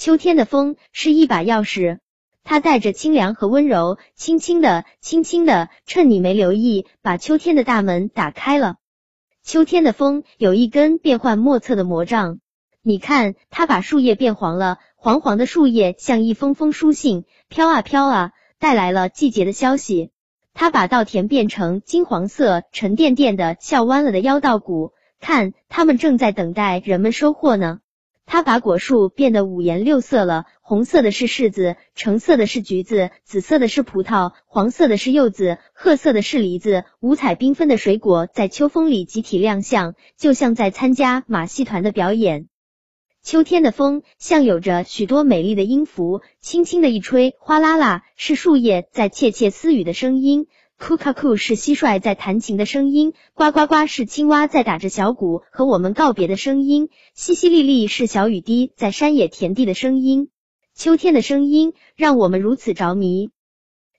秋天的风是一把钥匙，它带着清凉和温柔，轻轻的、轻轻的，趁你没留意，把秋天的大门打开了。秋天的风有一根变幻莫测的魔杖，你看，它把树叶变黄了，黄黄的树叶像一封封书信，飘啊飘啊，带来了季节的消息。它把稻田变成金黄色、沉甸甸的，笑弯了的腰稻谷，看，它们正在等待人们收获呢。它把果树变得五颜六色了，红色的是柿子，橙色的是橘子，紫色的是葡萄，黄色的是柚子，褐色的是梨子。五彩缤纷的水果在秋风里集体亮相，就像在参加马戏团的表演。秋天的风像有着许多美丽的音符，轻轻的一吹，哗啦啦，是树叶在窃窃私语的声音。库卡库是蟋蟀在弹琴的声音，呱呱呱是青蛙在打着小鼓和我们告别的声音，淅淅沥沥是小雨滴在山野田地的声音。秋天的声音让我们如此着迷。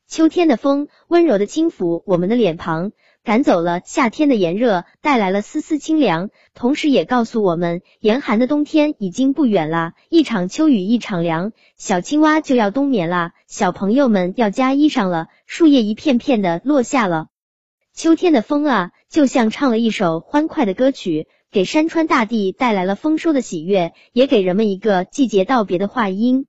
秋天的风温柔的轻抚我们的脸庞，赶走了夏天的炎热，带来了丝丝清凉，同时也告诉我们，严寒的冬天已经不远了。一场秋雨一场凉，小青蛙就要冬眠了，小朋友们要加衣裳了，树叶一片片的落下了。秋天的风啊，就像唱了一首欢快的歌曲，给山川大地带来了丰收的喜悦，也给人们一个季节道别的话音。